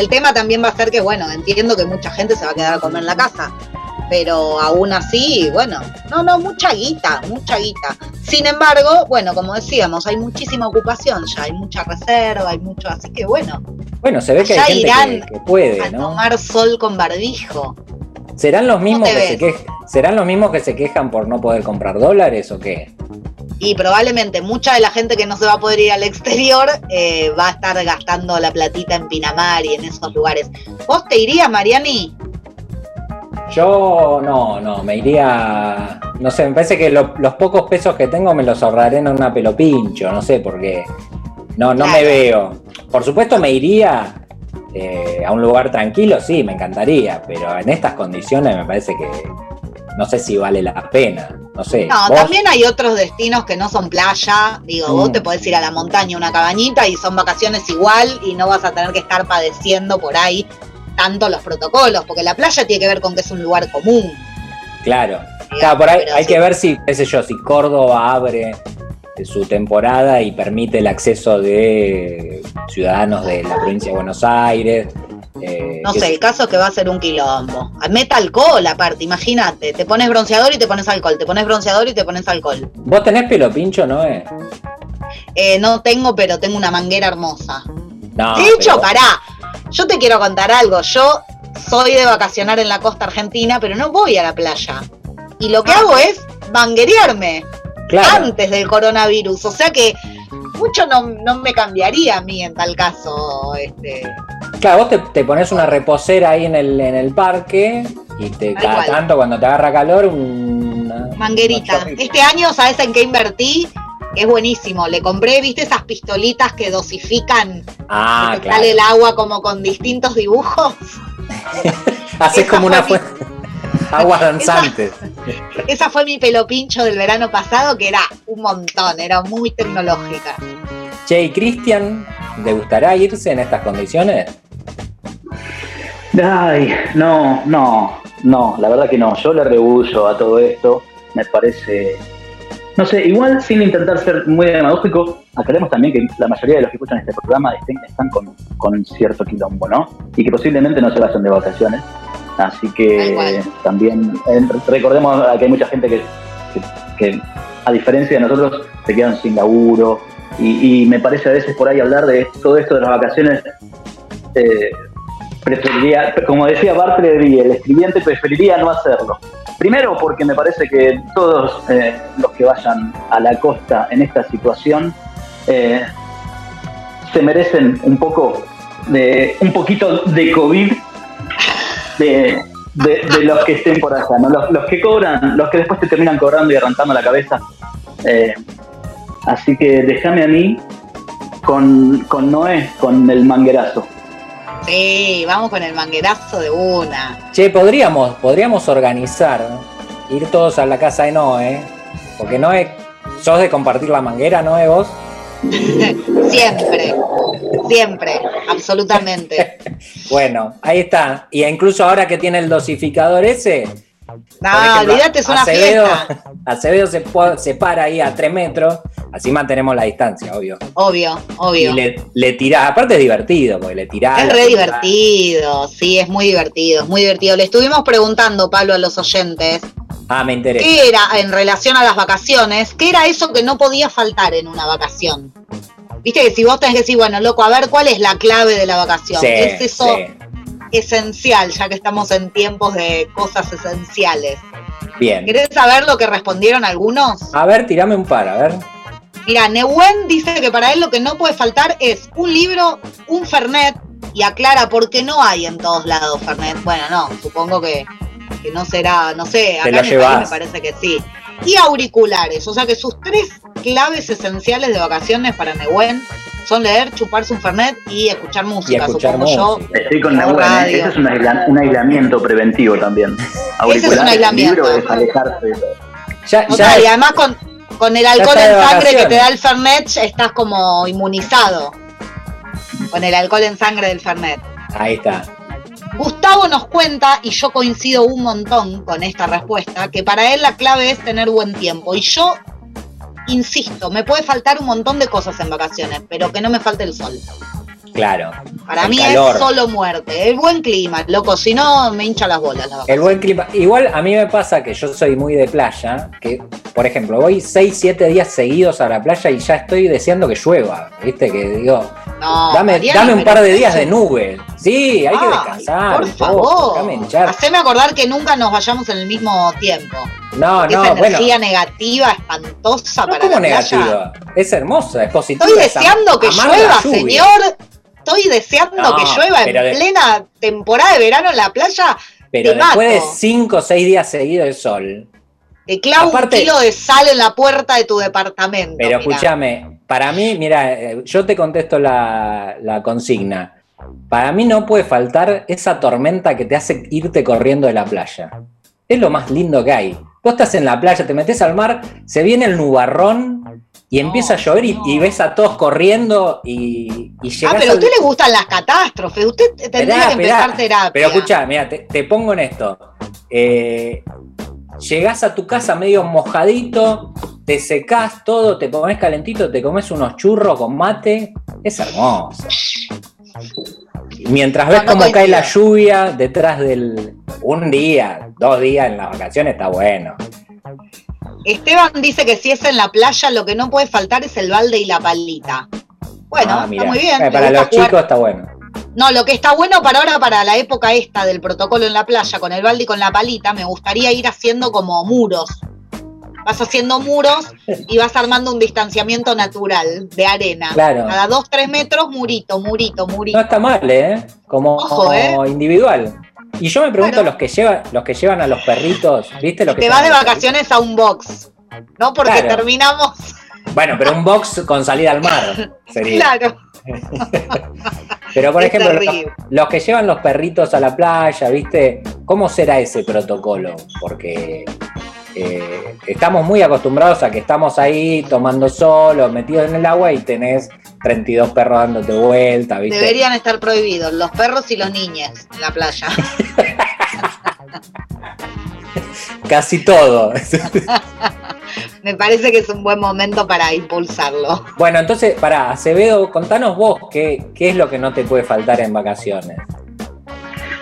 El tema también va a ser que, bueno, entiendo que mucha gente se va a quedar a comer en la casa, pero aún así, bueno, no, no, mucha guita, mucha guita. Sin embargo, bueno, como decíamos, hay muchísima ocupación ya, hay mucha reserva, hay mucho, así que bueno. Bueno, se ve que hay gente que, puede, a tomar sol con barbijo. ¿Serán los mismos que se? ¿Serán los mismos que se quejan por no poder comprar dólares o qué? Y probablemente mucha de la gente que no se va a poder ir al exterior eh, va a estar gastando la platita en Pinamar y en esos lugares. ¿Vos te irías, Mariani? Yo no, no, me iría, no sé, me parece que los pocos pesos que tengo me los ahorraré en una pelopincho, no sé, porque no, no me veo. Por supuesto me iría eh, a un lugar tranquilo, sí, me encantaría, pero en estas condiciones me parece que no sé si vale la pena. No sé. No, también hay otros destinos que no son playa. Digo, vos mm. te podés ir a la montaña, una cabañita y son vacaciones igual y no vas a tener que estar padeciendo por ahí tanto los protocolos, porque la playa tiene que ver con que es un lugar común. Claro. claro, por ahí hay que ver si, qué sé yo, si Córdoba abre su temporada y permite el acceso de ciudadanos de la provincia de Buenos Aires eh, no sé, el caso es que va a ser un quilombo. Meta alcohol aparte, imagínate. Te pones bronceador y te pones alcohol. Te pones bronceador y te pones alcohol. ¿Vos tenés pelo pincho, no eh, no tengo, pero tengo una manguera hermosa. de hecho, pará. Yo te quiero contar algo. Yo soy de vacacionar en la costa argentina, pero no voy a la playa. Y lo que ah. hago es manguerearme antes del coronavirus. O sea que mucho no, no, me cambiaría a mí en tal caso. Este, Claro, vos te, pones una reposera ahí en el, en el parque y te cada tanto cuando te agarra calor una manguerita. este año, ¿sabes en qué invertí? Es buenísimo. Le compré, ¿viste esas pistolitas que dosifican? Ah, que Sale el agua como con distintos dibujos. Haces como una fuente. Aguas danzantes. Esa, esa, fue mi pelo pincho del verano pasado, que era un montón, era muy tecnológica. Che, ¿y Cristian, ¿le gustará irse en estas condiciones? Ay, no, no, no, la verdad que no. Yo le rehuyo a todo esto. Me parece. No sé, igual sin intentar ser muy demagógico, aclaremos también que la mayoría de los que escuchan este programa están con, cierto quilombo, ¿no? Y que posiblemente no se vayan de vacaciones. Así que también eh, recordemos que hay mucha gente que, que, a diferencia de nosotros, se quedan sin laburo. Y, me parece a veces por ahí hablar de todo esto de las vacaciones. Eh, preferiría, como decía Bartleby, el escribiente preferiría no hacerlo. Primero porque me parece que todos eh, los que vayan a la costa en esta situación eh, se merecen un poco de un poquito de COVID de, los que estén por allá, los, que cobran, los que después te terminan cobrando y arrancando la cabeza. Eh, así que déjame a mí con, con Noé, con el manguerazo. Sí, vamos con el manguerazo de una. Che, podríamos, podríamos organizar, ir todos a la casa de Noé, porque Noé, sos de compartir la manguera, Noé, vos. siempre, siempre, absolutamente. bueno, ahí está. Y incluso ahora que tiene el dosificador ese, no, olvídate, es una Acevedo, Acevedo se, se, para ahí a tres metros, así mantenemos la distancia, obvio. Obvio, obvio. Y le, le aparte es divertido, porque le tirás. Es re divertido, sí, es muy divertido, es muy divertido. Le estuvimos preguntando, Pablo, a los oyentes. Ah, me interesa. ¿Qué era en relación a las vacaciones? ¿Qué era eso que no podía faltar en una vacación? Viste que si vos tenés que decir, bueno, loco, a ver cuál es la clave de la vacación. ¿Qué es eso? esencial, ya que estamos en tiempos de cosas esenciales. Bien. ¿Querés saber lo que respondieron algunos? A ver, tirame un par, a ver. Mira, Neuen dice que para él lo que no puede faltar es un libro, un Fernet, y aclara por qué no hay en todos lados Fernet. Bueno, no, supongo que, no será, no sé, acá en me parece que sí. Y auriculares, o sea que sus tres claves esenciales de vacaciones para Neuen son leer, chuparse un fernet y escuchar música, supongo yo. Estoy con la Ese es un, aislamiento preventivo también. Ese es un aislamiento. es alejarse. Ya, ya y además con, con el alcohol en sangre que te da el fernet, estás como inmunizado. Con el alcohol en sangre del fernet. Ahí está. Gustavo nos cuenta, y yo coincido un montón con esta respuesta, que para él la clave es tener buen tiempo. Y yo insisto, me puede faltar un montón de cosas en vacaciones, pero que no me falte el sol. Claro. Para el mí calor. es solo muerte. El buen clima, loco, si no me hincha las bolas. la. El buen clima. Igual a mí me pasa que yo soy muy de playa, que por ejemplo voy 6, 7 días seguidos a la playa y ya estoy deseando que llueva. ¿Viste? Que digo, No, dame, dame un par de días de nube. Sí, hay que descansar. Por favor. déjame hinchar. Haceme acordar que nunca nos vayamos en el mismo tiempo. No, Porque no, esa bueno. energía negativa, espantosa No para como la playa. negativa. Es hermosa, es positiva. Estoy deseando que llueva, señor. Estoy deseando No, que llueva en de- plena temporada de verano en la playa. Pero te después de. 5 o 6 días seguidos de sol. Te clavo Aparte- un kilo de sal en la puerta de tu departamento. Pero escúchame, para mí, mira, eh, yo te contesto la, la consigna. Para mí no puede faltar esa tormenta que te hace irte corriendo de la playa. Es lo más lindo que hay. Vos estás en la playa, te metes al mar, se viene el nubarrón y No, empieza a llover y, no. y ves a todos corriendo y, y llegas Ah, pero a usted le gustan las catástrofes. Usted tendría Esperá, que empezar esperá. terapia. Pero escucha, mira, te, te pongo en esto. Eh, llegás a tu casa medio mojadito, te secás todo, te pones calentito, te comes unos churros con mate. Es hermoso. Mientras ves No, no cómo cae la lluvia detrás del. Un día, dos días en las vacaciones está bueno. Esteban dice que si es en la playa, lo que no puede faltar es el balde y la palita. Bueno, Ah, está muy bien. Eh, para los jugar- chicos está bueno. No, lo que está bueno para ahora, para la época esta del protocolo en la playa, con el balde y con la palita, me gustaría ir haciendo como muros. Vas haciendo muros y vas armando un distanciamiento natural de arena. Claro. Cada dos, tres metros, murito, murito, murito. No está mal, ¿eh? Como, Ojo, ¿eh? como individual. Y yo me pregunto los que llevan, los que llevan a los perritos, ¿viste? Los que Te vas de vacaciones a un box, ¿no? Porque Claro. terminamos. Bueno, pero un box con salida al mar sería. Claro. Pero por Es ejemplo, los que llevan los perritos a la playa, ¿viste? ¿Cómo será ese protocolo? Porque eh, estamos muy acostumbrados a que estamos ahí tomando sol o metidos en el agua y tenés 32 perros dándote vuelta, ¿viste? Deberían estar prohibidos los perros y los niños en la playa. Casi todo. Me parece que es un buen momento para impulsarlo. bueno, entonces, para Acevedo, contanos vos qué, qué es lo que no te puede faltar en vacaciones.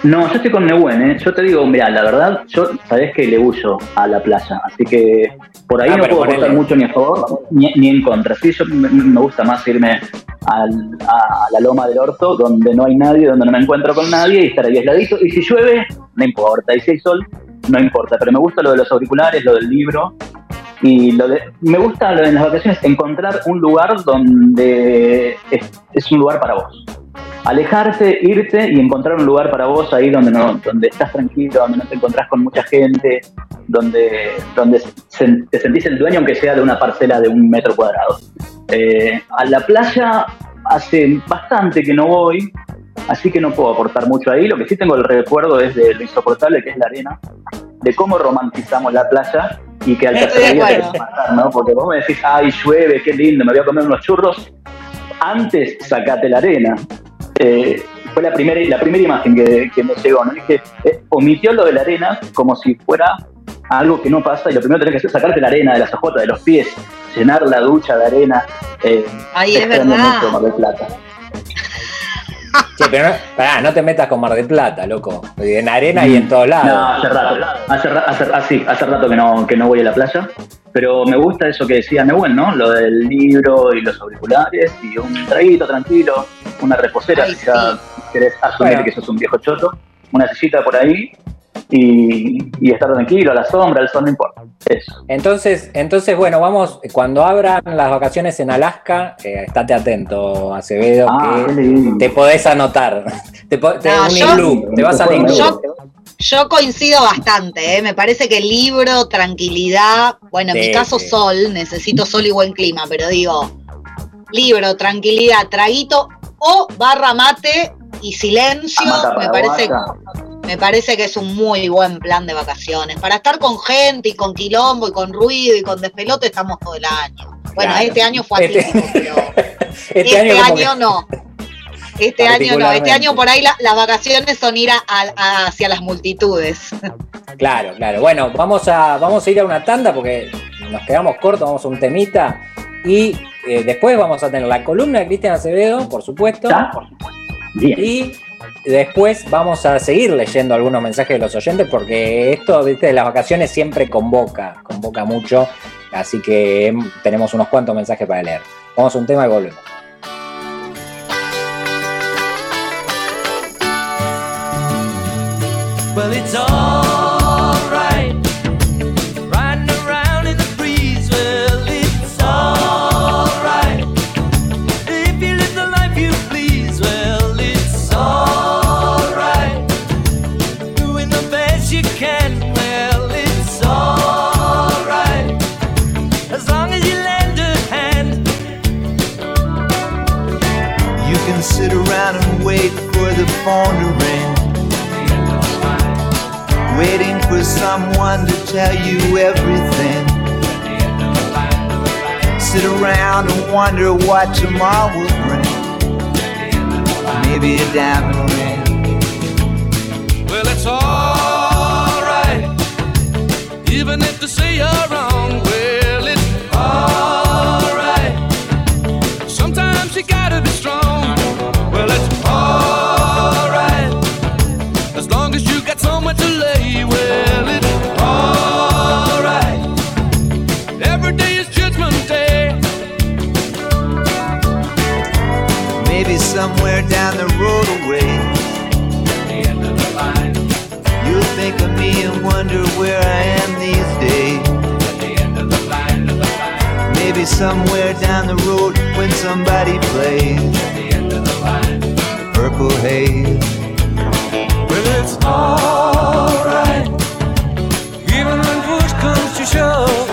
No, yo estoy con Nehuen, ¿eh? Yo te digo, mira, la verdad, yo sabés que le huyo a la playa, así que por ahí Ah, no puedo aportar mucho ni a favor ni, ni en contra. Sí, yo me, me gusta más irme al- a la loma del orto, donde no hay nadie, donde no me encuentro con nadie y estar ahí aisladito. Y si llueve, no importa. Y si hay sol, no importa. Pero me gusta lo de los auriculares, lo del libro. Y lo de, me gusta lo de en las vacaciones, encontrar un lugar donde es, es un lugar para vos alejarte, irte y encontrar un lugar para vos ahí donde no, donde estás tranquilo, donde no te encontrás con mucha gente, donde, donde se- te sentís el dueño aunque sea de una parcela de un metro cuadrado. Eh, a la playa hace bastante que no voy, así que no puedo aportar mucho ahí. Lo que sí tengo el recuerdo es de lo insoportable que es la arena, de cómo romantizamos la playa y que al tercer día te matar, ¿no? Porque vos me decís, ay, llueve, qué lindo, me voy a comer unos churros. Antes sacate la arena. Eh, fue la primera, la primera imagen que, que me llegó, ¿no? Dije, eh, omitió lo de la arena como si fuera algo que no pasa y lo primero que tenés que hacer es sacarte la arena de las ojotas, de los pies, llenar la ducha de arena. Eh, te es verdad. mucho Mar del Plata. Che, pero no, pará, no te metas con Mar de Plata, loco. En arena y en todos lados. No, hace rato, hace, hace, ah, sí, hace rato que no, que no voy a la playa, pero me gusta eso que decía Nehuen, ¿no? Lo del libro y los auriculares y un traguito tranquilo, una reposera, Ay, si ya querés asumir Bueno. que sos un viejo choto, una sillita por ahí y, y estar tranquilo, a la sombra, el sol, no importa. Eso. Entonces, entonces, bueno, vamos, cuando abran las vacaciones en Alaska, eh, estate atento, Acevedo, Ah, que te podés anotar. Te, po- te- No, un yo- iglú, te vas al iglú. Yo- Yo coincido bastante, ¿eh? me parece que libro, tranquilidad, bueno, en Sí, mi caso sí. sol, necesito sol y buen clima, pero digo, libro, tranquilidad, traguito o barra mate y silencio, Amata me parece. Me parece que es un muy buen plan de vacaciones. Para estar con gente y con quilombo y con ruido y con despelote estamos todo el año. Bueno, Claro. este año fue Este- atípico, pero Este, este, año, que- no. Este año no, este año por ahí la- las vacaciones son ir a- a- hacia las multitudes. Claro, claro. Bueno, vamos a, vamos a ir a una tanda porque nos quedamos cortos, vamos a un temita. Y eh, después vamos a tener la columna de Cristian Acevedo, por supuesto. Y después vamos a seguir leyendo algunos mensajes de los oyentes porque esto de las vacaciones siempre convoca, convoca mucho. Así que tenemos unos cuantos mensajes para leer. Vamos a un tema y volvemos. Phone to ring. Waiting for someone to tell you everything. Sit around and wonder what tomorrow will bring. Maybe a diamond ring. Well, it's alright, even if they say you're wrong. Down the road away. The end of the line. You'll think of me and wonder where I am these days. The end of the line, of the line. Maybe somewhere down the road when somebody plays. The end of the line. The purple haze. Well, it's alright. Even when push comes to shove.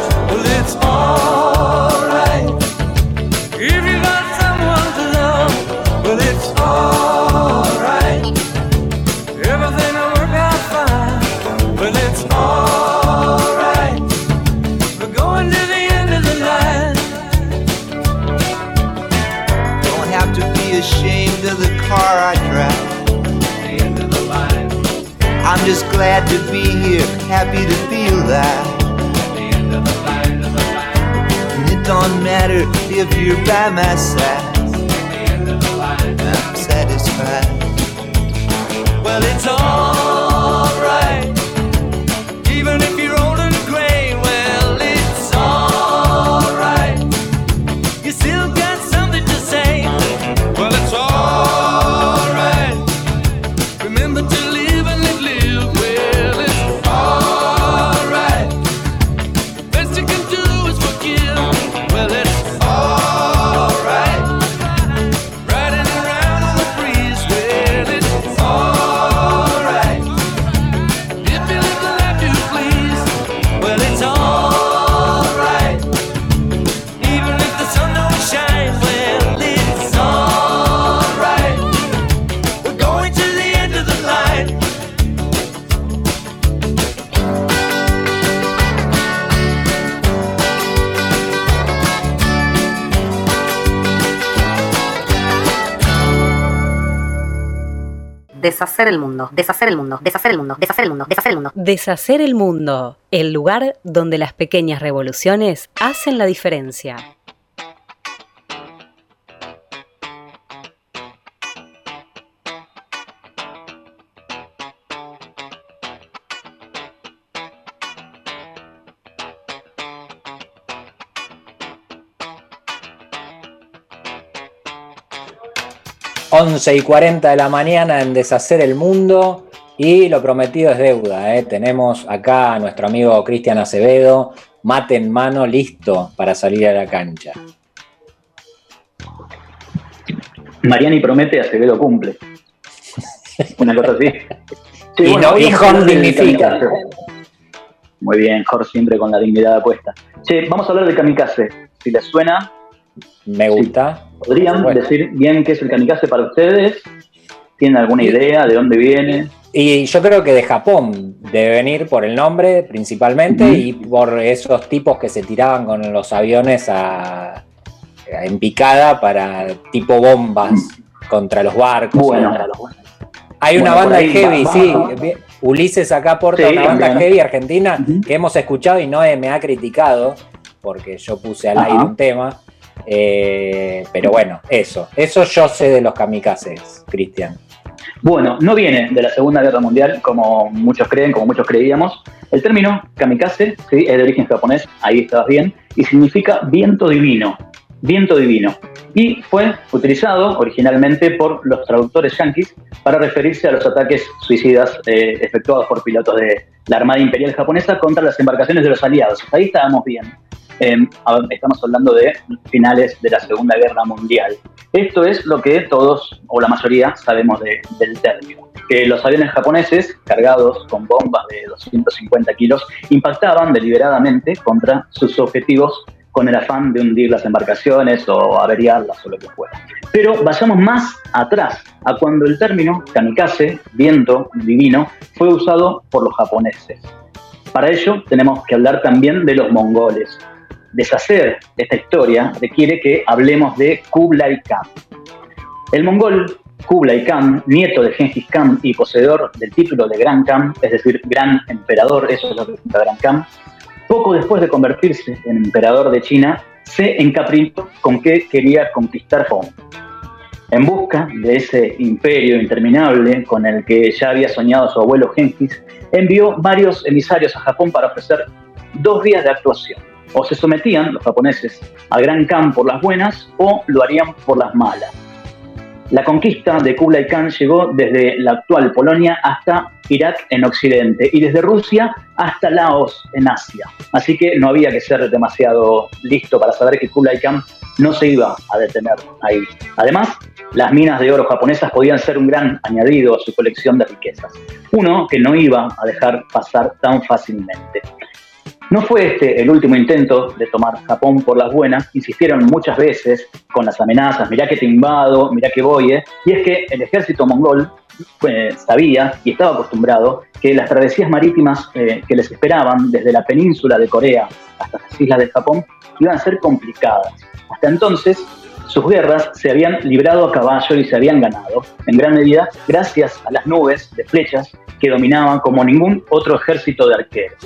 Just glad to be here, happy to feel that. It don't matter if you're by my side. I'm satisfied. Well, it's all. Deshacer el mundo, deshacer el mundo, deshacer el mundo, deshacer el mundo, deshacer el mundo. Deshacer el mundo, el lugar donde las pequeñas revoluciones hacen la diferencia. Once y 40 de la mañana en Deshacer el Mundo. Y lo prometido es deuda. ¿eh? Tenemos acá a nuestro amigo Cristian Acevedo, mate en mano, listo para salir a la cancha. Mariani promete, Acevedo cumple. Una cosa así. Sí, Y no- y dignifica. Muy bien, Jorge siempre con la dignidad puesta. Che, vamos a hablar del kamikaze. Si les suena, Me gusta. ¿podrían Bueno. decir bien qué es el kamikaze para ustedes? ¿Tienen alguna idea de dónde viene? Y yo creo que de Japón debe venir por el nombre principalmente y por esos tipos que se tiraban con los aviones a, a- en picada para tipo bombas contra los barcos. Bueno, Hay una Bueno, banda ahí heavy, va- sí. va- Ulises acá aporta Sí, una banda heavy argentina que hemos escuchado y Noé me ha criticado porque yo puse al aire un tema. Eh, pero bueno, eso. Eso yo sé de los kamikazes, Cristian. Bueno, no viene de la Segunda Guerra Mundial, como muchos creen, como muchos creíamos. El término kamikaze es de origen japonés, ahí estabas bien, y significa viento divino. Viento divino. Y fue utilizado originalmente por los traductores yanquis para referirse a los ataques suicidas eh, efectuados por pilotos de la Armada Imperial Japonesa contra las embarcaciones de los aliados. Ahí estábamos bien. Em, estamos hablando de finales de la Segunda Guerra Mundial. Esto es lo que todos, o la mayoría, sabemos del término. Que los aviones japoneses, cargados con bombas de 250 kilos, impactaban deliberadamente contra sus objetivos con el afán de hundir las embarcaciones o averiarlas o lo que fuera. Pero vayamos más atrás, a cuando el término kamikaze, viento divino, fue usado por los japoneses. Para ello tenemos que hablar también de los mongoles, deshacer esta historia requiere que hablemos de Kublai Khan. El mongol Kublai Khan, nieto de Genghis Khan y poseedor del título de Gran Khan, es decir, Gran Emperador, eso es lo que significa Gran Khan, poco después de convertirse en emperador de China, se encaprichó con que quería conquistar Hong. En busca de ese imperio interminable con el que ya había soñado su abuelo Genghis, envió varios emisarios a Japón para ofrecer dos días de actuación o se sometían los japoneses al Gran Khan por las buenas o lo harían por las malas. La conquista de Kublai Khan llegó desde la actual Polonia hasta Irak en Occidente y desde Rusia hasta Laos en Asia. Así que no había que ser demasiado listo para saber que Kublai Khan no se iba a detener ahí. Además, las minas de oro japonesas podían ser un gran añadido a su colección de riquezas, uno que no iba a dejar pasar tan fácilmente. No fue este el último intento de tomar Japón por las buenas, insistieron muchas veces con las amenazas, mirá que te invado, mirá que voy, ¿eh? y es que el ejército mongol eh, sabía y estaba acostumbrado que las travesías marítimas eh, que les esperaban desde la península de Corea hasta las islas de Japón iban a ser complicadas. Hasta entonces, sus guerras se habían librado a caballo y se habían ganado, en gran medida gracias a las nubes de flechas que dominaban como ningún otro ejército de arqueros.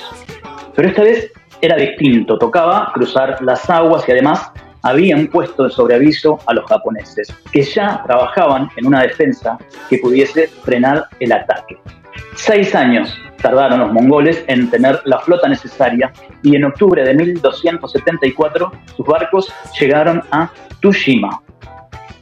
Pero esta vez era distinto, tocaba cruzar las aguas y además habían puesto de sobreaviso a los japoneses, que ya trabajaban en una defensa que pudiese frenar el ataque. Seis años tardaron los mongoles en tener la flota necesaria y en octubre de 1274 sus barcos llegaron a Tushima.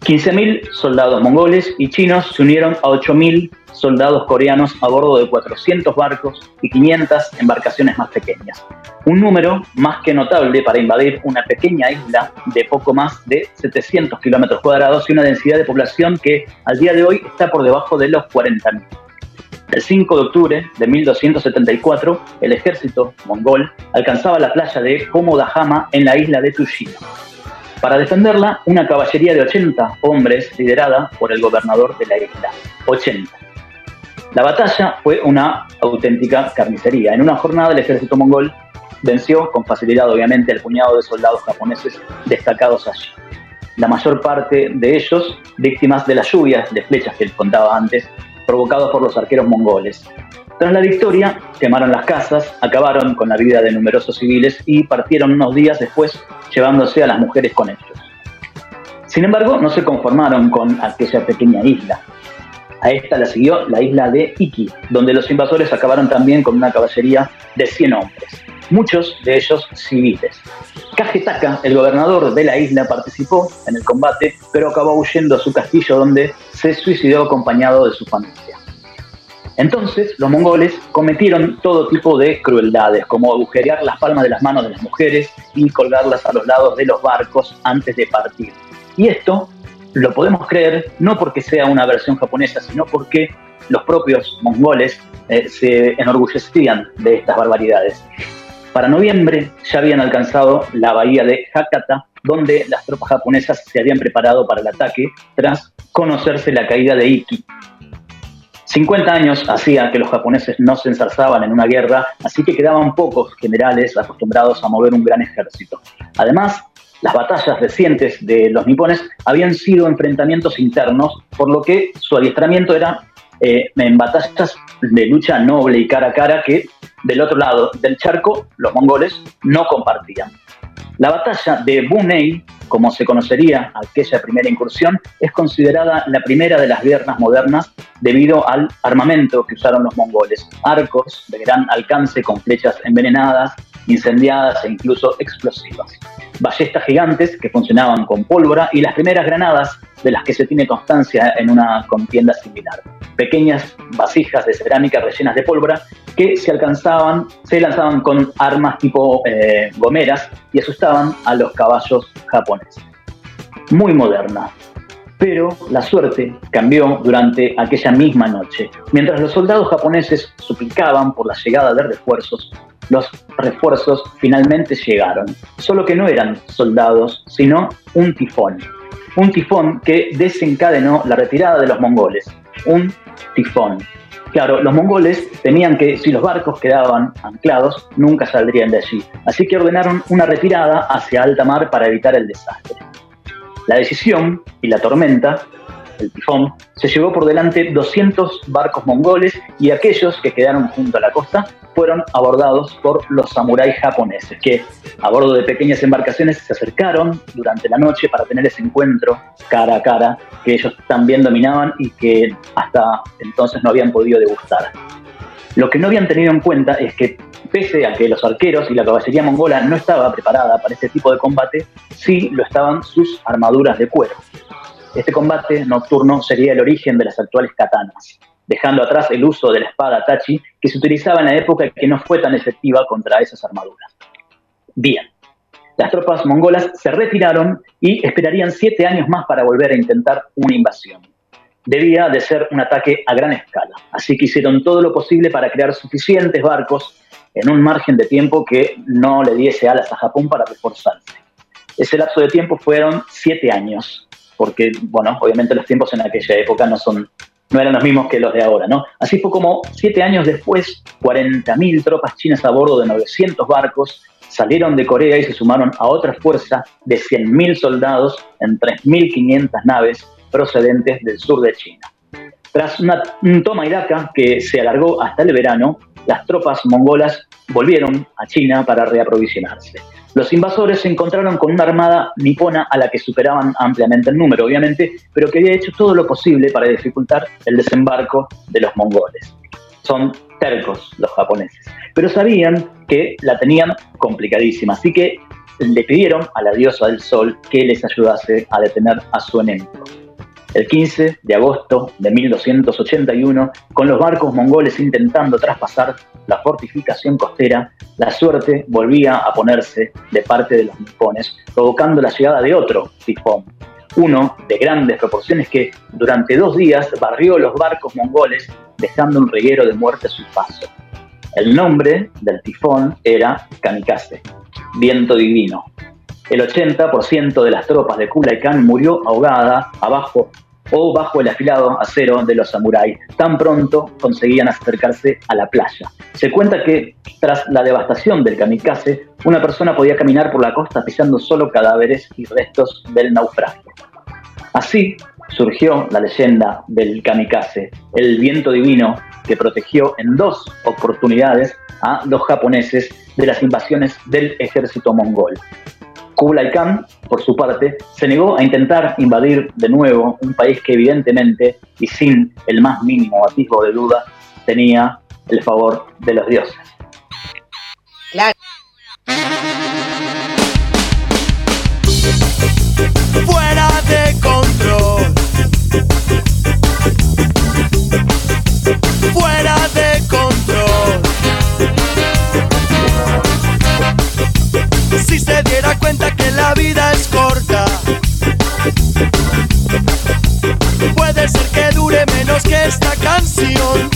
15.000 soldados mongoles y chinos se unieron a 8.000 soldados coreanos a bordo de 400 barcos y 500 embarcaciones más pequeñas. Un número más que notable para invadir una pequeña isla de poco más de 700 kilómetros cuadrados y una densidad de población que al día de hoy está por debajo de los 40.000. El 5 de octubre de 1274, el ejército mongol alcanzaba la playa de Komodahama en la isla de Tushima. Para defenderla, una caballería de 80 hombres liderada por el gobernador de la isla. 80. La batalla fue una auténtica carnicería. En una jornada el ejército mongol venció con facilidad obviamente al puñado de soldados japoneses destacados allí. La mayor parte de ellos víctimas de las lluvias de flechas que les contaba antes, provocados por los arqueros mongoles. Tras la victoria, quemaron las casas, acabaron con la vida de numerosos civiles y partieron unos días después llevándose a las mujeres con ellos. Sin embargo, no se conformaron con aquella pequeña isla. A esta la siguió la isla de Iki, donde los invasores acabaron también con una caballería de 100 hombres, muchos de ellos civiles. Kagetaka, el gobernador de la isla, participó en el combate, pero acabó huyendo a su castillo donde se suicidó acompañado de su familia. Entonces, los mongoles cometieron todo tipo de crueldades, como agujerear las palmas de las manos de las mujeres y colgarlas a los lados de los barcos antes de partir. Y esto lo podemos creer no porque sea una versión japonesa, sino porque los propios mongoles eh, se enorgullecían de estas barbaridades. Para noviembre ya habían alcanzado la bahía de Hakata, donde las tropas japonesas se habían preparado para el ataque tras conocerse la caída de Iki. 50 años hacía que los japoneses no se ensarzaban en una guerra, así que quedaban pocos generales acostumbrados a mover un gran ejército. Además, las batallas recientes de los nipones habían sido enfrentamientos internos, por lo que su adiestramiento era eh, en batallas de lucha noble y cara a cara que del otro lado del charco los mongoles no compartían. La batalla de Bunei, como se conocería aquella primera incursión, es considerada la primera de las guerras modernas debido al armamento que usaron los mongoles. Arcos de gran alcance con flechas envenenadas, incendiadas e incluso explosivas. Ballestas gigantes que funcionaban con pólvora y las primeras granadas de las que se tiene constancia en una contienda similar. Pequeñas vasijas de cerámica rellenas de pólvora que se alcanzaban, se lanzaban con armas tipo eh, gomeras y asustaban a los caballos japoneses. Muy moderna, pero la suerte cambió durante aquella misma noche. Mientras los soldados japoneses suplicaban por la llegada de refuerzos, los refuerzos finalmente llegaron. Solo que no eran soldados, sino un tifón. Un tifón que desencadenó la retirada de los mongoles. Un tifón. Claro, los mongoles temían que si los barcos quedaban anclados, nunca saldrían de allí. Así que ordenaron una retirada hacia alta mar para evitar el desastre. La decisión y la tormenta, el tifón, se llevó por delante 200 barcos mongoles y aquellos que quedaron junto a la costa fueron abordados por los samuráis japoneses, que a bordo de pequeñas embarcaciones se acercaron durante la noche para tener ese encuentro cara a cara que ellos también dominaban y que hasta entonces no habían podido degustar. Lo que no habían tenido en cuenta es que pese a que los arqueros y la caballería mongola no estaba preparada para este tipo de combate, sí lo estaban sus armaduras de cuero. Este combate nocturno sería el origen de las actuales katanas, dejando atrás el uso de la espada tachi que se utilizaba en la época y que no fue tan efectiva contra esas armaduras. Bien, las tropas mongolas se retiraron y esperarían siete años más para volver a intentar una invasión debía de ser un ataque a gran escala. Así que hicieron todo lo posible para crear suficientes barcos en un margen de tiempo que no le diese alas a Japón para reforzarse. Ese lapso de tiempo fueron siete años, porque, bueno, obviamente los tiempos en aquella época no son no eran los mismos que los de ahora, ¿no? Así fue como siete años después, 40.000 tropas chinas a bordo de 900 barcos salieron de Corea y se sumaron a otra fuerza de 100.000 soldados en 3.500 naves procedentes del sur de China. Tras una, un toma y daca que se alargó hasta el verano, las tropas mongolas volvieron a China para reaprovisionarse. Los invasores se encontraron con una armada nipona a la que superaban ampliamente el número, obviamente, pero que había hecho todo lo posible para dificultar el desembarco de los mongoles. Son tercos los japoneses, pero sabían que la tenían complicadísima, así que le pidieron a la diosa del sol que les ayudase a detener a su enemigo. El 15 de agosto de 1281, con los barcos mongoles intentando traspasar la fortificación costera, la suerte volvía a ponerse de parte de los nipones, provocando la llegada de otro tifón, uno de grandes proporciones que durante dos días barrió los barcos mongoles, dejando un reguero de muerte a su paso. El nombre del tifón era Kamikaze, viento divino, el 80% de las tropas de Kublai Khan murió ahogada abajo o bajo el afilado acero de los samuráis. Tan pronto conseguían acercarse a la playa. Se cuenta que tras la devastación del kamikaze, una persona podía caminar por la costa pisando solo cadáveres y restos del naufragio. Así surgió la leyenda del kamikaze, el viento divino que protegió en dos oportunidades a los japoneses de las invasiones del ejército mongol. Kublai Khan, por su parte, se negó a intentar invadir de nuevo un país que evidentemente y sin el más mínimo atisbo de duda tenía el favor de los dioses. Claro. Fuera diera cuenta que la vida es corta, puede ser que dure menos que esta canción.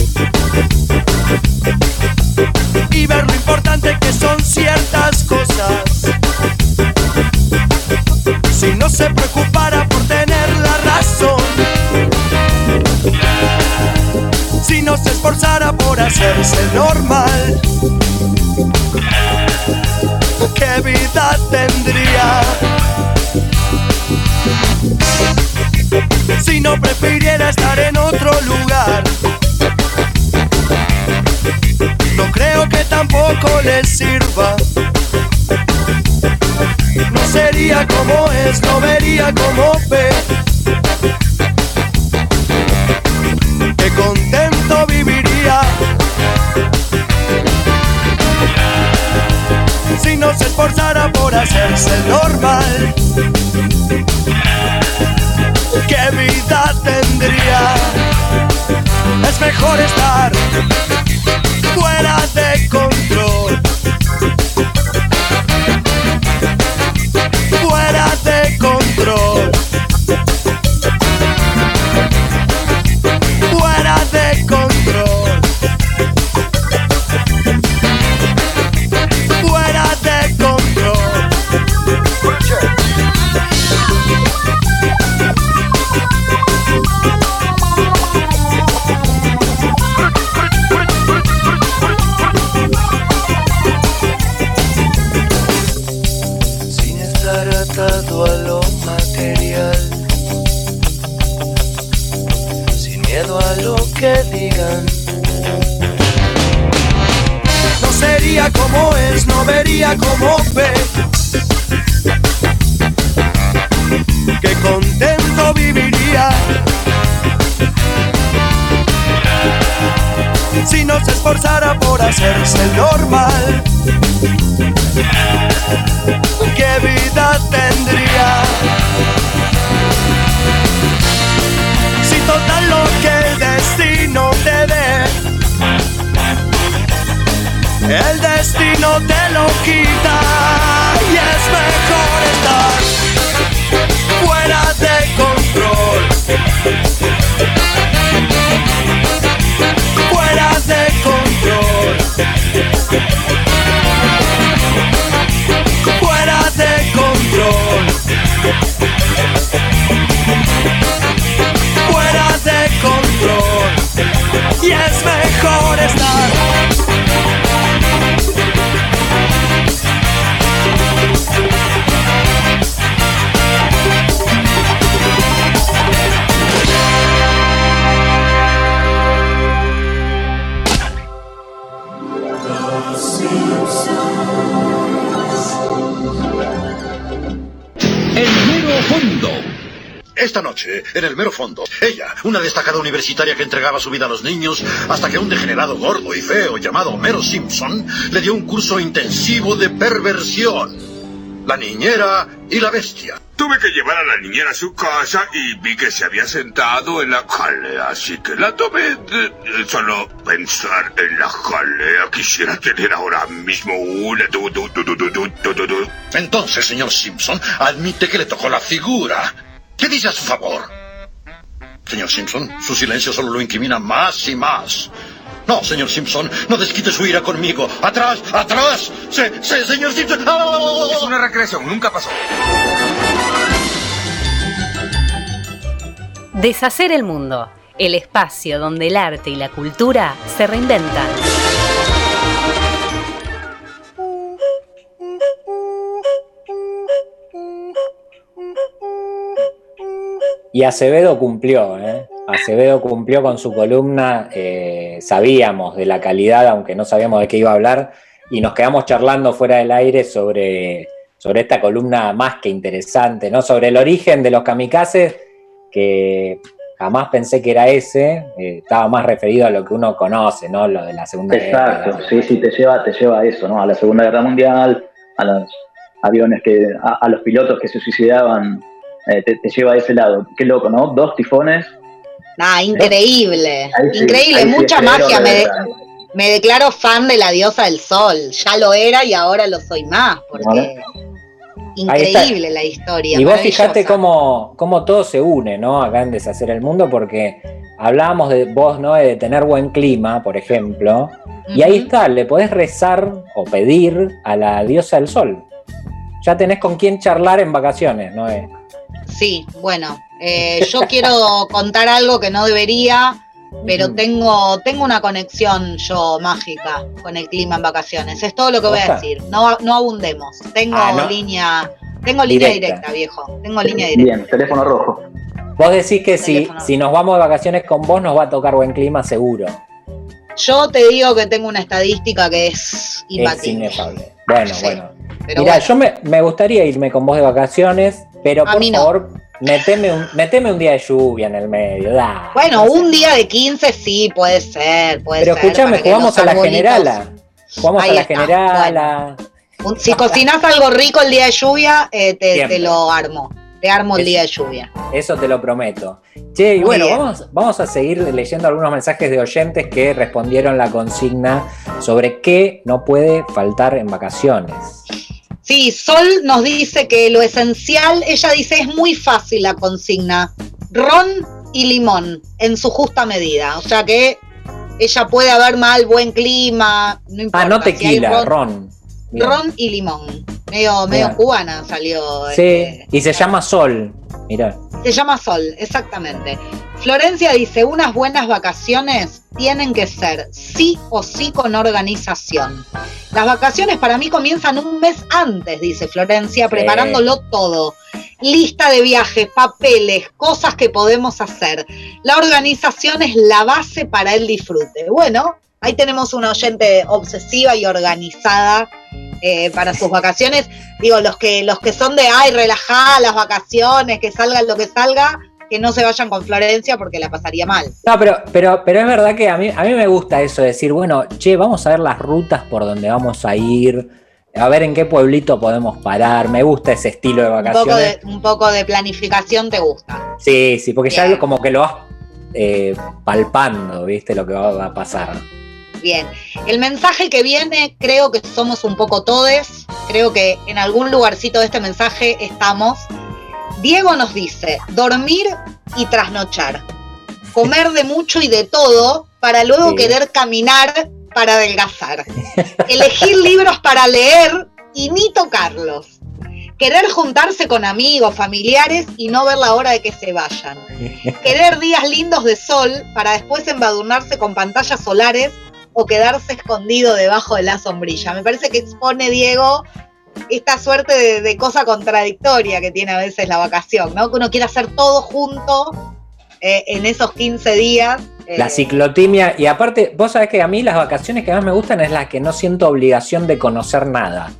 Y ver lo importante que son ciertas cosas. Si no se preocupara por tener la razón. Si no se esforzara por hacerse normal tendría si no prefiriera estar en otro lugar. No creo que tampoco le sirva sería como es, no vería como ve. Que contento se esforzara por hacerse normal. ¿Qué vida tendría? Es mejor estar por hacerse normal. ¿Qué vida tendría? Si total lo que el destino te dé, el destino te lo quita y es mejor estar fuera de control. Fuera de control. Fuera de control. Y es mejor estar. Esta noche, en el mero fondo, ella, una destacada universitaria que entregaba su vida a los niños, hasta que un degenerado gordo y feo llamado Homero Simpson le dio un curso intensivo de perversión. La niñera y la bestia. Tuve que llevar a la niñera a su casa y vi que se había sentado en la jalea, así que la tomé. Solo pensar en la jalea quisiera tener ahora mismo una. Entonces, señor Simpson, admite que le tocó la figura. ¿Qué dice a su favor? Señor Simpson, su silencio solo lo incrimina más y más. No, señor Simpson, no desquite su ira conmigo. ¡Atrás! ¡Atrás! Se, se, señor Simpson! ¡Ah! Es una recreación, nunca pasó. Deshacer el mundo, el espacio donde el arte y la cultura se reinventan. Y Acevedo cumplió, ¿eh? Acevedo cumplió con su columna, eh, sabíamos de la calidad, aunque no sabíamos de qué iba a hablar, y nos quedamos charlando fuera del aire sobre, sobre esta columna más que interesante, ¿no? Sobre el origen de los kamikazes, que jamás pensé que era ese, eh, estaba más referido a lo que uno conoce, ¿no? Lo de la Segunda Exacto, Guerra. sí, sí, te lleva, te lleva a eso, ¿no? A la Segunda Guerra Mundial, a los aviones que, a los pilotos que se suicidaban, eh, te, te lleva a ese lado. Qué loco, ¿no? Dos tifones. Nah, increíble. Sí, increíble, sí mucha magia. Me, de declaro fan de la diosa del sol. Ya lo era y ahora lo soy más, porque increíble la historia. Y vos fijate cómo, cómo todo se une, ¿no? Acá en Deshacer el Mundo, porque hablábamos de vos, ¿no? De tener buen clima, por ejemplo. Y ahí está, le podés rezar o pedir a la diosa del sol. Ya tenés con quién charlar en vacaciones, ¿no? Sí, bueno, eh, yo quiero contar algo que no debería, pero tengo, tengo una conexión yo mágica con el clima en vacaciones. Es todo lo que voy a decir. No, no abundemos. Tengo Ah, ¿no? línea, tengo línea Directa. directa, viejo. Tengo línea directa. Bien, teléfono rojo. Vos decís que si, si nos vamos de vacaciones con vos nos va a tocar buen clima seguro. Yo te digo que tengo una estadística que es Es imbatible. inefable. Bueno, Sí. bueno. Bueno, yo me, me gustaría irme con vos de vacaciones, pero A por no. favor, meteme un, meteme un día de lluvia en el medio. da. bueno, un día de 15 sí puede ser, puede Pero ser. escúchame, jugamos a la arbolitos- generala. Jugamos Ahí a la está, generala. Si cocinás algo rico el día de lluvia, eh, te, lo armo. Te armo el Es- día de lluvia. Eso te lo prometo. Che, y Muy bueno, bien. vamos, vamos a seguir leyendo algunos mensajes de oyentes que respondieron la consigna sobre qué no puede faltar en vacaciones. Sí, Sol nos dice que lo esencial, ella dice, es muy fácil la consigna. Ron y limón, en su justa medida. O sea que ella puede haber mal, buen clima, no importa. Ah, no si tequila, ron, ron. Bien. ron y limón. Medio, medio cubana salió. Sí, este, y se llama Sol. Mirá. Se llama Sol, exactamente. Florencia dice, unas buenas vacaciones tienen que ser sí o sí con organización. Las vacaciones para mí comienzan un mes antes, dice Florencia, preparándolo todo. Lista de viajes, papeles, cosas que podemos hacer. La organización es la base para el disfrute. Bueno, ahí tenemos una oyente obsesiva y organizada eh, para sus vacaciones. Digo, los que, los que son de, ay, relajada las vacaciones, que salga lo que salga, que no se vayan con Florencia porque la pasaría mal. No, pero, pero, pero es verdad que a mí, a mí me gusta eso, decir, bueno, che, vamos a ver las rutas por donde vamos a ir, a ver en qué pueblito podemos parar. Me gusta ese estilo de Un poco vacaciones. de, un poco de planificación te gusta. Sí, sí, porque ya como que lo vas eh, palpando, ¿viste? Lo que va a pasar. Bien, el mensaje que viene creo que somos un poco todes, creo que en algún lugarcito de este mensaje estamos. Diego nos dice, dormir y trasnochar, comer de mucho y de todo para luego Sí. querer caminar para adelgazar, elegir libros para leer y ni tocarlos, querer juntarse con amigos, familiares y no ver la hora de que se vayan, querer días lindos de sol para después embadurnarse con pantallas solares o quedarse escondido debajo de la sombrilla. Me parece que expone Diego esta suerte de, cosa contradictoria que tiene a veces la vacación, ¿no? Que uno quiere hacer todo junto eh, en esos 15 días. eh, La ciclotimia, y aparte, vos sabés que a mí las vacaciones que más me gustan es las que no siento obligación de conocer nada.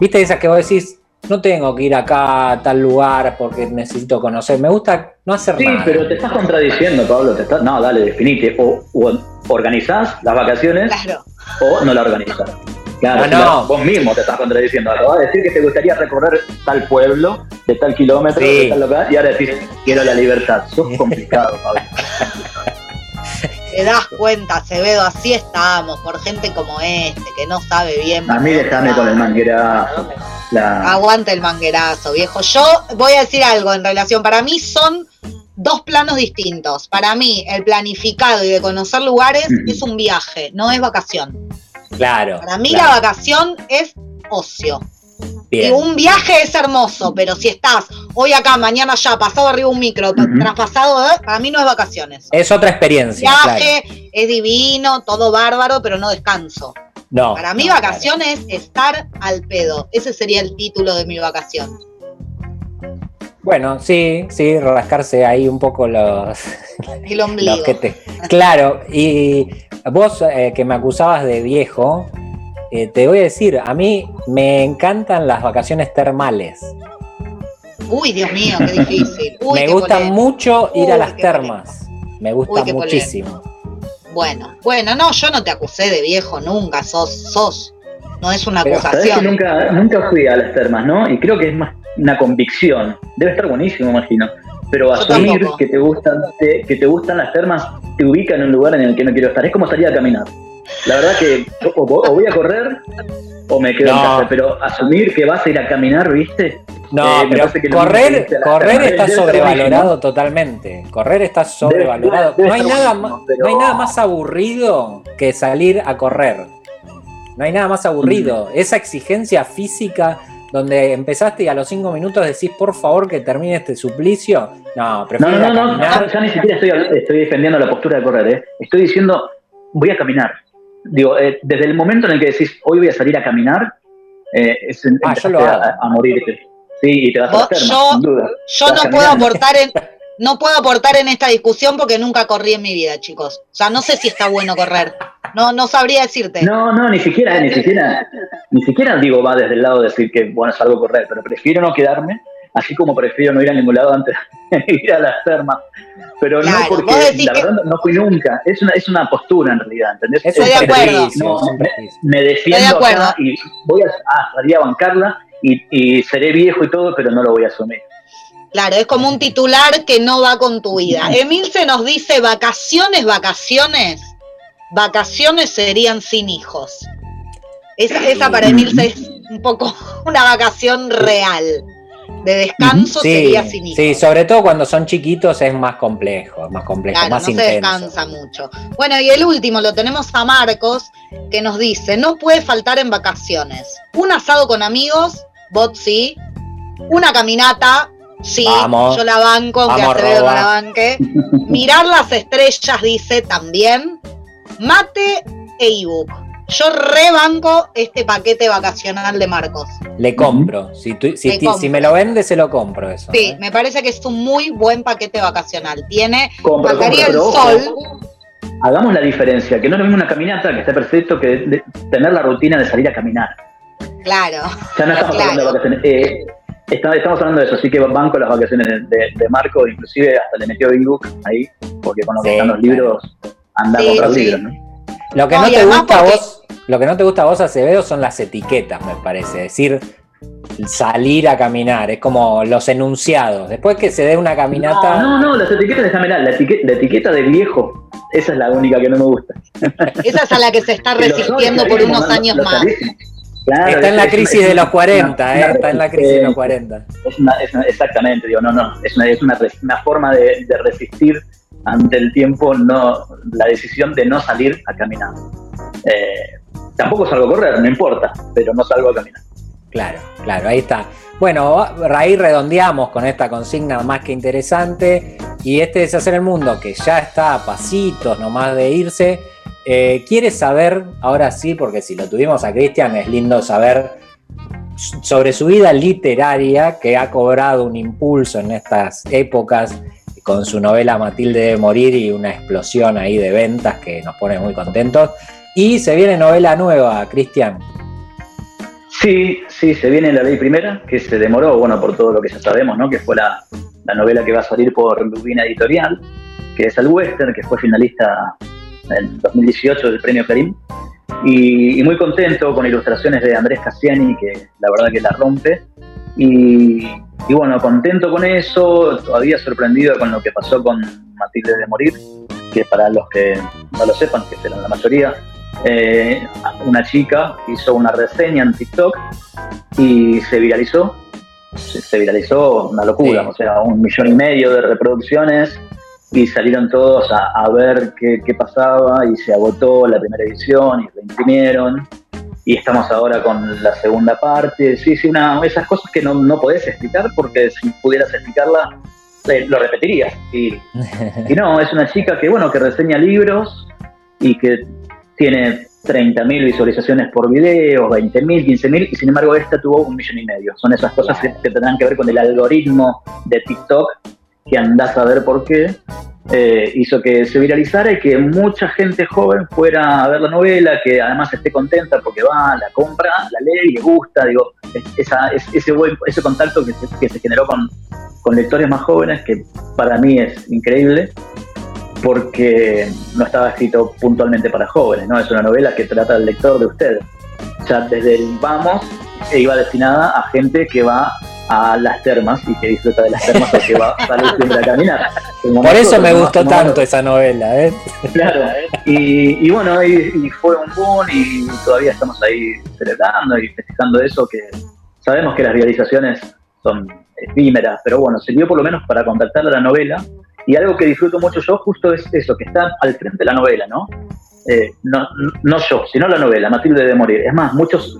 ¿Viste esas que vos decís, no tengo que ir acá a tal lugar porque necesito conocer? Me gusta no hacer Sí, nada. pero te estás contradiciendo, Pablo. Te estás... No, dale, definite. O, o organizás las vacaciones Claro. o no la organizás. Claro, No, no. vos mismo te estás contradiciendo. Acabas de decir que te gustaría recorrer tal pueblo, de tal kilómetro, Sí. de tal lugar, y ahora decís, quiero la libertad. Sos complicado, Pablo. Te das cuenta, Acevedo, así estamos, por gente como este, que no sabe bien. A mí déjame con el manguerazo. La... Aguante el manguerazo, viejo. Yo voy a decir algo en relación. Para mí son dos planos distintos. Para mí, el planificado y de conocer lugares es un viaje, no es vacación. Claro. Para mí, claro. la vacación es ocio. Y un viaje es hermoso, pero si estás hoy acá, mañana allá, pasado arriba un micro, Ujú. traspasado, ¿eh? para mí no es vacaciones. Es otra experiencia. Viaje es divino, todo bárbaro, pero no descanso. No, Para mí, no, vacación es estar al pedo. Ese sería el título de mi vacación. Bueno, sí, sí, rascarse ahí un poco los, El ombligo. los que te. Claro, y vos eh, que me acusabas de viejo, eh, te voy a decir, a mí me encantan las vacaciones termales. Uy, Dios mío, qué difícil. Uy, me qué gusta polémico. mucho ir Uy, a las termas. Me gusta Uy, muchísimo. Bueno, bueno, no, yo no te acusé de viejo nunca, sos, sos. No es una Pero sabés que acusación. nunca, nunca fui a las termas, ¿no? Y creo que es más una convicción. Debe estar buenísimo, imagino. Pero asumir que te gustan te- que te gustan las termas te ubica en un lugar en el que no quiero estar. Es como salir a caminar. La verdad que o, o voy a correr o me quedo en No. casa. Pero asumir que vas a ir a caminar, ¿viste? No, Eh, pero que correr, correr está debe sobrevalorado buenísimo. totalmente. Correr está sobrevalorado. debe no, hay nada más, pero- no hay nada más aburrido que salir a correr. No hay nada más Mm. aburrido. Esa exigencia física donde empezaste y a los cinco minutos decís por favor que termine este suplicio. No, No, prefiero no, no, no, ya, ya ni siquiera estoy, estoy defendiendo la postura de correr, ¿eh? Estoy diciendo, voy a caminar. Digo, eh, desde el momento en el que decís, hoy voy a salir a caminar, eh, es, Ah, yo empezaste lo hago. a, a morirte. Sí, y te vas a yo- sin duda. Yo no puedo aportar en, no puedo aportar en esta discusión porque nunca corrí en mi vida, chicos. O sea, no sé si está bueno correr. No, no sabría decirte. No, no, ni siquiera, ni siquiera, ni siquiera digo va desde el lado de decir que, bueno, es algo correr, pero prefiero no quedarme, así como prefiero no ir a ningún lado antes de ir a las termas. Pero Claro, no porque, la que- verdad, no fui nunca. Es una, es una postura en realidad, ¿entendés? Es Estoy de acuerdo. No, me, defiendo de acá y voy a, ah, salir a bancarla y, y seré viejo y todo, pero no lo voy a asumir. Claro, es como un titular que no va con tu vida. Emilce nos dice vacaciones, vacaciones. Vacaciones serían sin hijos. Esa, esa para Emilce es un poco una vacación real. De descanso sería sin hijos. sí, sobre todo cuando son chiquitos es más complejo, es más complejo, Claro, más no se intenso. descansa mucho. Bueno, y el último lo tenemos a Marcos, que nos dice, no puede faltar en vacaciones. Un asado con amigos, bot sí. Una caminata, sí. Vamos. Yo la banco, aunque Acevedo no la banque. Mirar las estrellas, dice también. Mate e ebook. Yo rebanco este paquete vacacional de Marcos. Le compro. Si, tú- si, Le ti- compro. si me lo vende, se lo compro eso. Sí, ¿eh? me parece que es un muy buen paquete vacacional. Tiene, Compro, el compro, pero sol. ojo, Hagamos la diferencia, que no es lo mismo una caminata, que está perfecto, que de- tener la rutina de salir a caminar. Claro. Ya no estamos Claro. hablando de vacaciones. Eh, estamos hablando de eso, así que banco las vacaciones de, de- de Marco, inclusive hasta le metió ebook ahí, porque con lo que Sí, están los libros, anda a Sí, comprar sí. libros, ¿no? Lo que No, no, te gusta a porque- vos, lo que no te gusta a vos, Acevedo, son las etiquetas, me parece. decir, salir a caminar, es como los enunciados. Después que se dé una caminata. No, no, no, las etiquetas de Jamelal, la, etiqueta, la etiqueta de viejo, esa es la única que no me gusta. Esa es a la que se está resistiendo por unos ¿no? años Los más. Claro, Está en es- la es- crisis es de los una- 40, una- ¿eh? Está en la crisis de los resistencia. 40. Es una, es una- exactamente, digo, no, no, es una, es una forma de, de resistir ante el tiempo, no la decisión de no salir a caminar. Eh, tampoco salgo a correr, no importa, pero no salgo a caminar. Claro, claro, ahí está. Bueno, ahí redondeamos con esta consigna más que interesante. Y este deshacer el mundo, que ya está a pasitos nomás de irse, eh, quiere saber, ahora sí, porque si lo tuvimos a Cristian, es lindo saber sobre su vida literaria, que ha cobrado un impulso en estas épocas con su novela Matilde de Morir y una explosión ahí de ventas que nos pone muy contentos. Y se viene novela nueva, Cristian. Sí, sí, se viene la ley primera, que se demoró, bueno, por todo lo que ya sabemos, ¿no? Que fue la, la novela que va a salir por Lubina Editorial, que es el western, que fue finalista en 2018 del premio Karim. Y, y muy contento con ilustraciones de Andrés Cassiani, que la verdad que la rompe. Y, y bueno, contento con eso, todavía sorprendido con lo que pasó con Matilde de Morir, que para los que no lo sepan, que serán la mayoría, eh, una chica hizo una reseña en TikTok y se viralizó. Se, se viralizó una locura, Sí. o sea, un millón y medio de reproducciones y salieron todos a, a ver qué, qué pasaba y se agotó la primera edición y la imprimieron y estamos ahora con la segunda parte. Sí, sí, una, esas cosas que no, no podés explicar porque si pudieras explicarla eh, lo repetirías. Y, y no, es una chica que, bueno, que reseña libros y que tiene 30.000 visualizaciones por video, 20.000, 15.000, y sin embargo esta tuvo un millón y medio. Son esas cosas que, tendrán que ver con el algoritmo de TikTok, que andás a ver por qué, eh, hizo que se viralizara y que mucha gente joven fuera a ver la novela, que además esté contenta porque va, la compra, la lee y le gusta, digo, es- esa, es- ese, buen, ese contacto que se, que se generó con, con lectores más jóvenes, que para mí es increíble porque no estaba escrito puntualmente para jóvenes, ¿no? Es una novela que trata al lector de ustedes. Ya desde el vamos e iba destinada a gente que va a las termas y que disfruta de las termas porque va a salir siempre a caminar. Como Por eso me gustó Como- tanto esa novela, ¿eh? Claro, y, y bueno, y, y fue un boom y todavía estamos ahí celebrando y festejando eso, que sabemos que las realizaciones son efímeras, pero bueno, sirvió por lo menos para contactar a la novela y algo que disfruto mucho yo justo es eso, que está al frente de la novela, ¿no? Eh, no, no yo, sino la novela, Matilde de Morir. Es más, muchos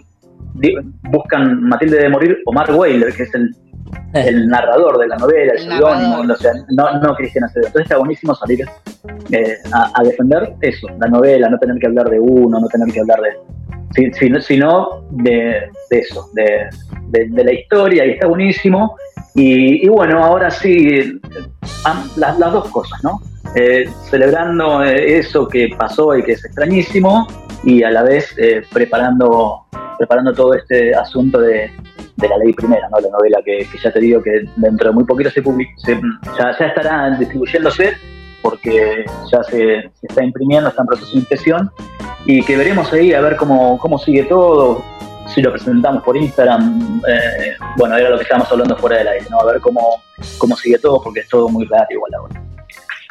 buscan Matilde de Morir o Mark Weiler, que es el, el narrador de la novela, el El seudónimo, o sea, no, no Cristian Acevedo. Entonces está buenísimo salir eh, a, a defender eso, la novela, no tener que hablar de uno, no tener que hablar de. si- si- sino de, de eso, de, de- de la historia, y está buenísimo. Y, y bueno, ahora sí, las, dos cosas, ¿no? Eh, celebrando eh, eso que pasó y que es extrañísimo, y a la vez eh, preparando preparando todo este asunto de, de la ley primera, ¿no? La novela que, ya te digo que dentro de muy poquito se, public- se- ya, ya estará distribuyéndose porque ya se, se está imprimiendo, está en proceso de impresión y que veremos ahí a ver cómo, cómo sigue todo, si lo presentamos por Instagram, eh, bueno, era lo que estábamos hablando fuera del aire, ¿no? A ver cómo, cómo sigue todo porque es todo muy raro igual ahora.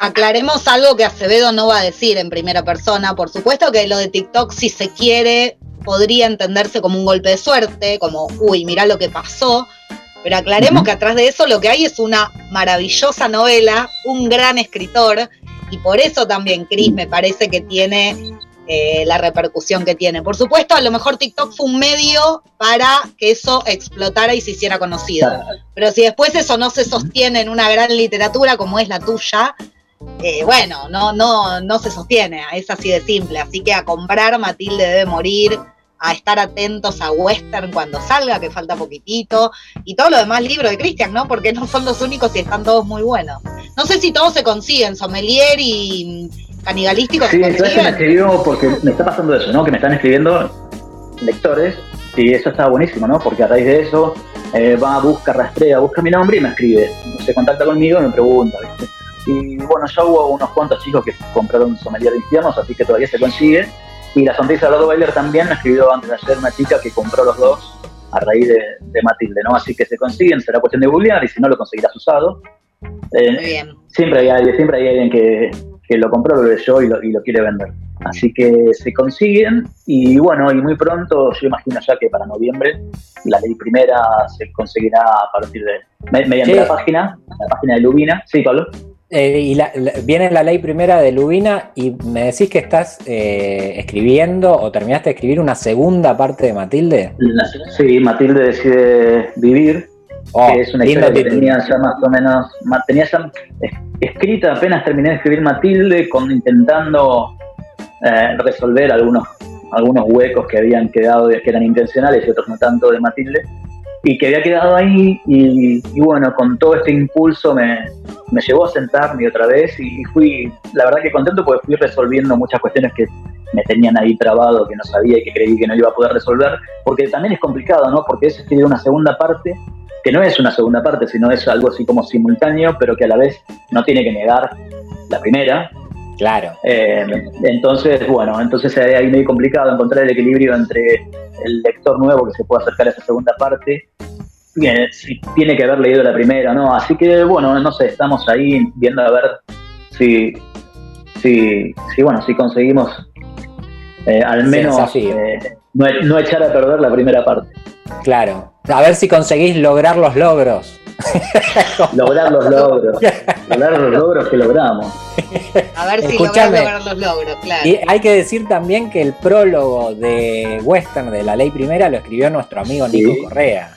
Aclaremos algo que Acevedo no va a decir en primera persona. Por supuesto que lo de TikTok, si se quiere, podría entenderse como un golpe de suerte, como, uy, mirá lo que pasó. Pero aclaremos que atrás de eso lo que hay es una maravillosa novela, un gran escritor, y por eso también Chris me parece que tiene eh, la repercusión que tiene. Por supuesto, a lo mejor TikTok fue un medio para que eso explotara y se hiciera conocido. Pero si después eso no se sostiene en una gran literatura como es la tuya, eh, bueno, no, no, no se sostiene, es así de simple. Así que a comprar Matilde debe morir, a estar atentos a Western cuando salga, que falta poquitito, y todo lo demás libro de Christian, ¿no? Porque no son los únicos y están todos muy buenos. No sé si todos se consiguen, Sommelier y mm, Canigalístico Sí, ¿sabes que me escribió? Porque me está pasando eso, ¿no? Que me están escribiendo lectores y eso está buenísimo, ¿no? Porque a raíz de eso eh, va, busca, rastrea, busca mi nombre y me escribe. Se contacta conmigo y me pregunta, ¿viste? Y bueno, ya hubo unos cuantos chicos que compraron sommelier de infiernos, así que todavía se consigue. Y la sonrisa de Bailer también me escribió antes de ayer una chica que compró los dos a raíz de, de Matilde, ¿no? Así que se consiguen, será cuestión de googlear y si no lo conseguirás usado. Eh, Muy bien. siempre hay alguien, siempre hay alguien que, que lo compró, lo leyó y lo, y lo quiere vender. Así que se consiguen y bueno, y muy pronto, yo imagino ya que para noviembre, la ley primera se conseguirá a partir de, me- mediante Sí. la página, la página de Lubina. Sí, Pablo. Eh, y la- la- viene la ley primera de Lubina y me decís que estás eh, escribiendo o terminaste de escribir una segunda parte de Matilde. La- sí, Matilde decide vivir, Oh, que es una historia que tenía ya más o menos, tenía ya es- escrita, apenas terminé de escribir Matilde, con intentando eh, resolver algunos, algunos huecos que habían quedado, que eran intencionales y otros no tanto de Matilde, y que había quedado ahí, y, y bueno, con todo este impulso me, me llevó a sentarme otra vez y fui, la verdad que contento porque fui resolviendo muchas cuestiones que me tenían ahí trabado, que no sabía y que creí que no iba a poder resolver, porque también es complicado, ¿no? Porque es escribir una segunda parte que no es una segunda parte, sino es algo así como simultáneo, pero que a la vez no tiene que negar la primera. Claro. Eh, entonces, bueno, entonces ahí medio complicado encontrar el equilibrio entre el lector nuevo que se pueda acercar a esa segunda parte, si tiene que haber leído la primera, ¿no? Así que, bueno, no sé, estamos ahí viendo a ver si, si, si bueno, si conseguimos eh, al menos eh, no, no echar a perder la primera parte. Claro. A ver si conseguís lograr los logros. lograr los logros, lograr los logros que logramos. A ver si Escuchame. lograr los logros, claro. Y hay que decir también que el prólogo de Western de la ley primera lo escribió nuestro amigo Nico Sí. Correa.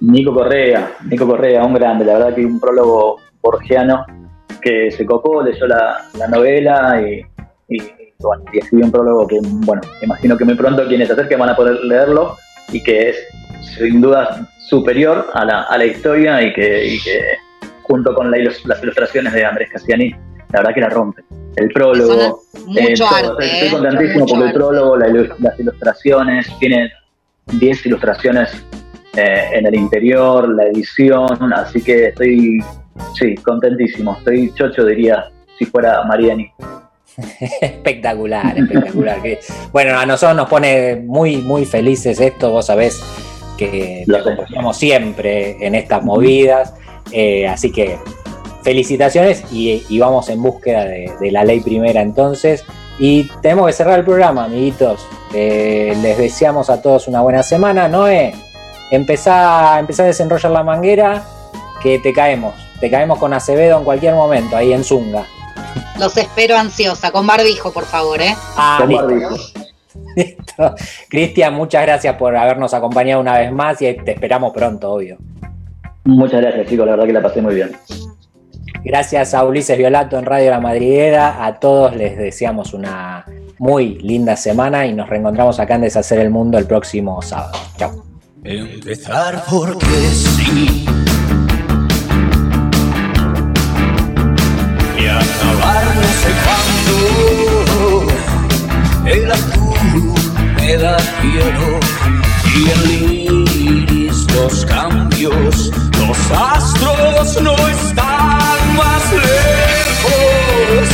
Nico Correa, Nico Correa, un grande, la verdad que un prólogo borgiano que se copó, leyó la, la novela y, y, bueno, y escribió un prólogo que, bueno, imagino que muy pronto quienes se acerquen van a poder leerlo y que es sin duda superior a la, a la historia y que, y que junto con la las ilustraciones de Andrés Cassiani, la verdad que la rompe. El prólogo, Mucho todo. arte, Estoy ¿eh? contentísimo Mucho porque el prólogo, la las ilustraciones, tiene 10 ilustraciones eh, en el interior, la edición, así que estoy, sí, contentísimo. Estoy chocho, diría, si fuera Mariani. espectacular, espectacular. Que- bueno, a nosotros nos pone muy, muy felices esto, vos sabés que te acompañamos siempre en estas movidas, eh, así que felicitaciones y, y vamos en búsqueda de, de la ley primera entonces. Y tenemos que cerrar el programa, amiguitos. Eh, les deseamos a todos una buena semana. Noé, empezá, empezá a desenrollar la manguera, que te caemos. Te caemos con Acevedo en cualquier momento, ahí en Zunga. Los espero ansiosa, con barbijo, por favor, ¿eh? Ah, Con barbijo. Listo. Cristian, muchas gracias por habernos acompañado una vez más y te esperamos pronto, obvio. Muchas gracias, chicos, la verdad que la pasé muy bien. Gracias a Ulises Violato en Radio La Madriguera. A todos les deseamos una muy linda semana y nos reencontramos acá en Deshacer el Mundo el próximo sábado. Chao. Empezar porque sí. queda cielo y el iris los cambios, los astros no están más lejos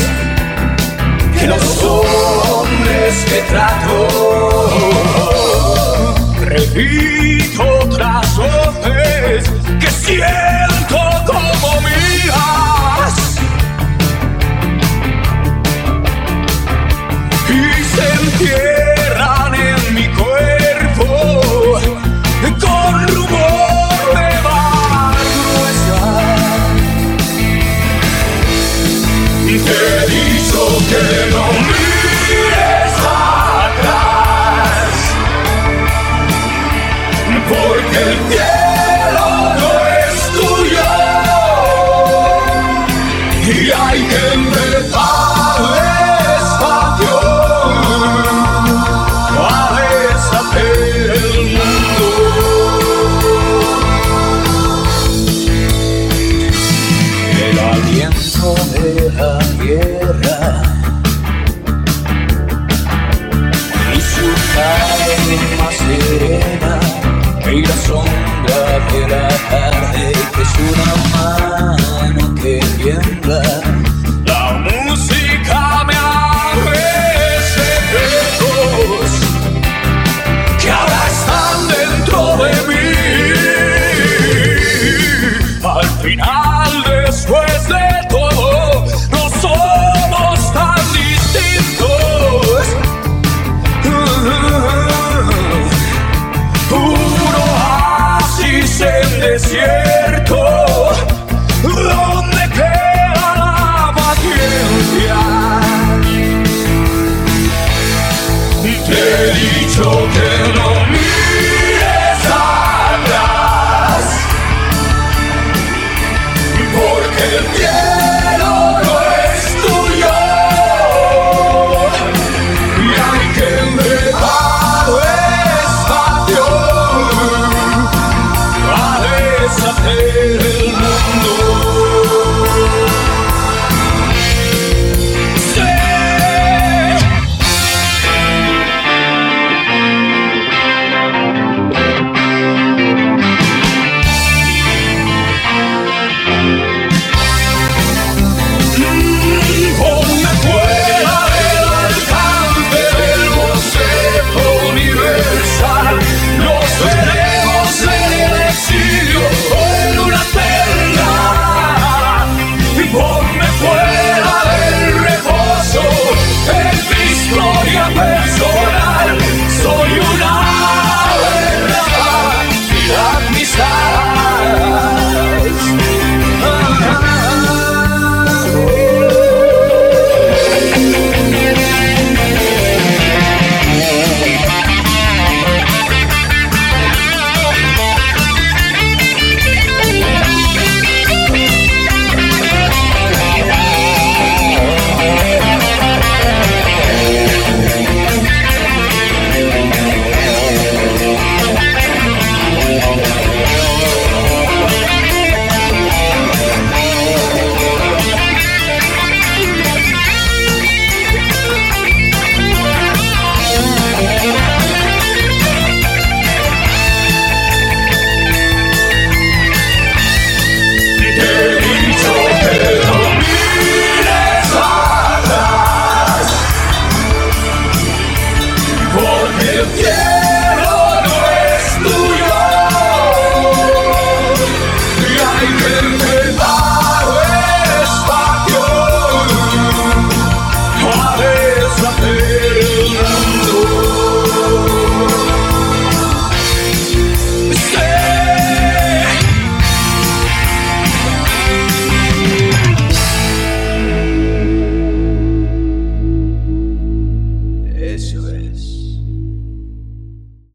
que los hombres que trato. Repito otras voces que siento. te hizo que no me